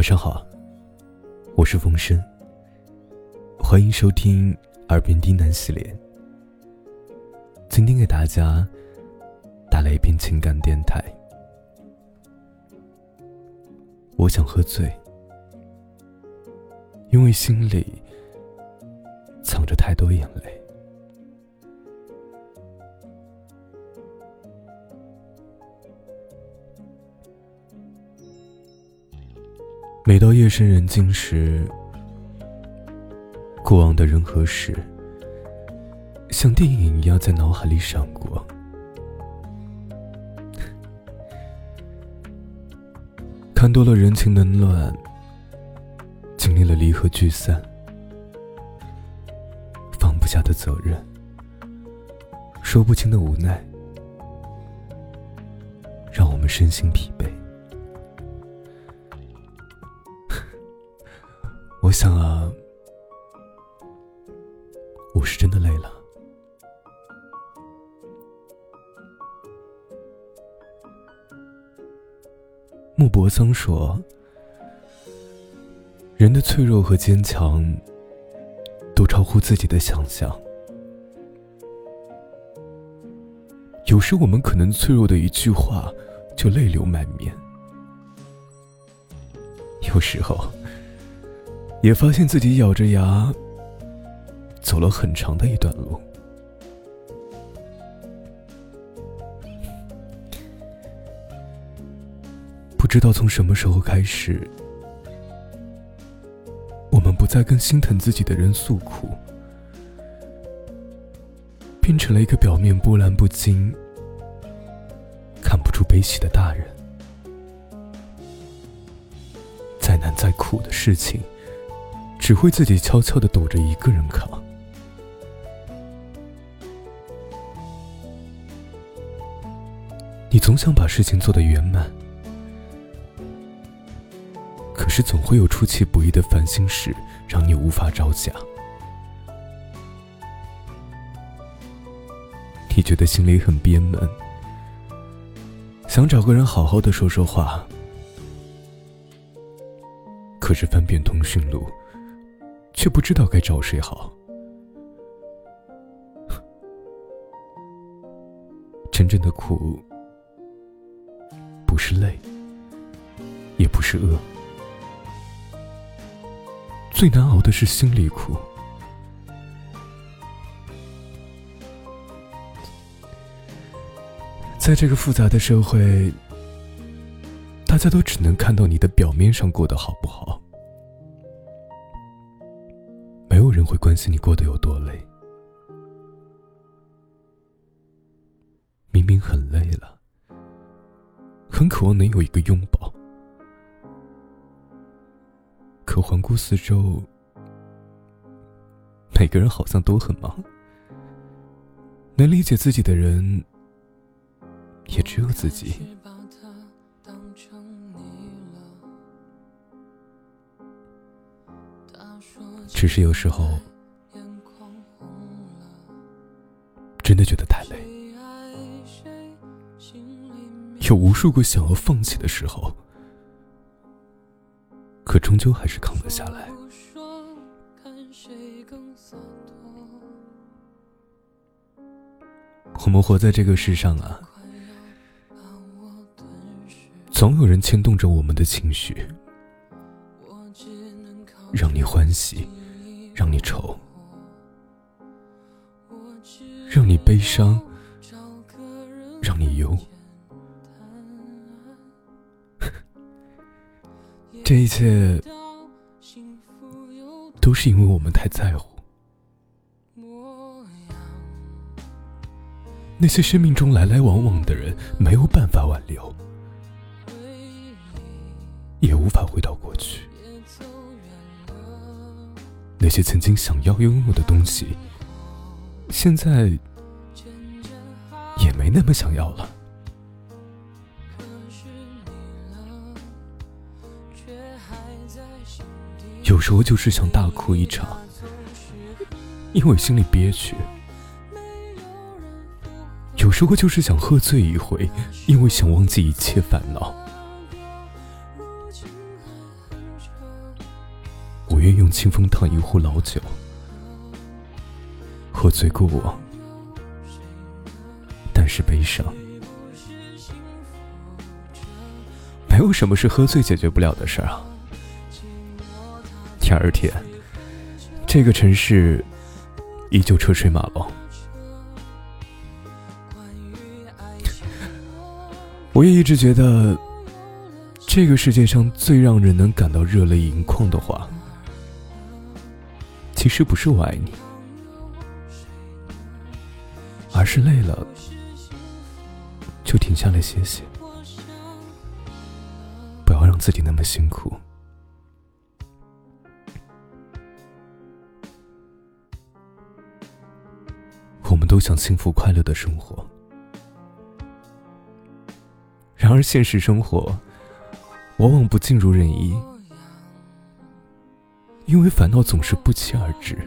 晚上好，我是风声，欢迎收听《耳边低喃》系列。今天给大家带来一篇情感电台。我想喝醉，因为心里藏着太多眼泪。每到夜深人静时，过往的人和事，像电影一样在脑海里闪过。看多了人情冷暖，经历了离合聚散，放不下的责任，说不清的无奈，让我们身心疲惫。我想啊，我是真的累了。莫泊桑说：“人的脆弱和坚强，都超乎自己的想象。有时我们可能脆弱的一句话，就泪流满面；有时候。”也发现自己咬着牙走了很长的一段路，不知道从什么时候开始，我们不再跟心疼自己的人诉苦，变成了一个表面波澜不惊、看不出悲喜的大人。再难再苦的事情。只会自己悄悄的躲着一个人扛。你总想把事情做得圆满，可是总会有出其不意的烦心事，让你无法招架。你觉得心里很憋闷，想找个人好好的说说话，可是翻遍通讯录。却不知道该找谁好。真正的苦，不是累，也不是饿，最难熬的是心里苦。在这个复杂的社会，大家都只能看到你的表面上过得好不好。会关心你过得有多累。明明很累了，很渴望能有一个拥抱，可环顾四周，每个人好像都很忙，能理解自己的人也只有自己。只是有时候，真的觉得太累，有无数个想要放弃的时候，可终究还是扛了下来。我们活在这个世上啊，总有人牵动着我们的情绪，让你欢喜。让你愁，让你悲伤，让你忧，这一切都是因为我们太在乎那些生命中来来往往的人，没有办法挽留，也无法回到过去。那些曾经想要拥有的东西，现在也没那么想要了。有时候就是想大哭一场，因为心里憋屈；有时候就是想喝醉一回，因为想忘记一切烦恼。我愿用清风烫一壶老酒，喝醉过往，但是悲伤。没有什么是喝醉解决不了的事儿啊。第二天，这个城市依旧车水马龙。我也一直觉得，这个世界上最让人能感到热泪盈眶的话，其实不是“我爱你”，而是累了就停下来歇歇，不要让自己那么辛苦。我们都想幸福快乐的生活。然而，现实生活往往不尽如人意，因为烦恼总是不期而至。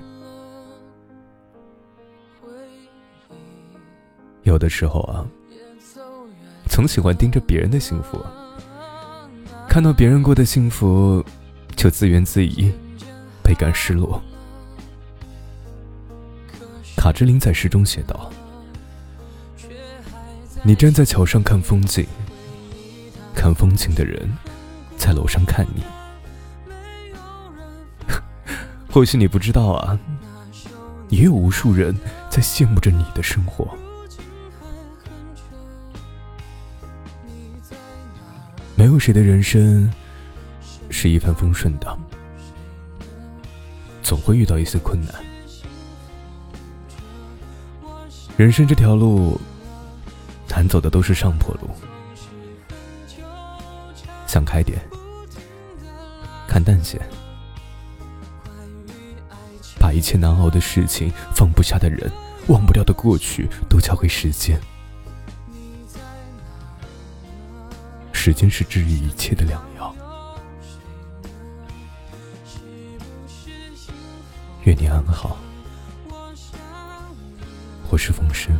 有的时候啊，总喜欢盯着别人的幸福，看到别人过得幸福，就自怨自艾，倍感失落。卡之琳在诗中写道：“你站在桥上看风景。”看风景的人，在楼上看你。或许你不知道啊，也有无数人在羡慕着你的生活。没有谁的人生是一帆风顺的，总会遇到一些困难。人生这条路，难走的都是上坡路。想开点，看淡些，一切难熬的事情、放不下的人、忘不掉的过去，都交给时间。时间是治愈一切的良药。愿你安好，我是风声。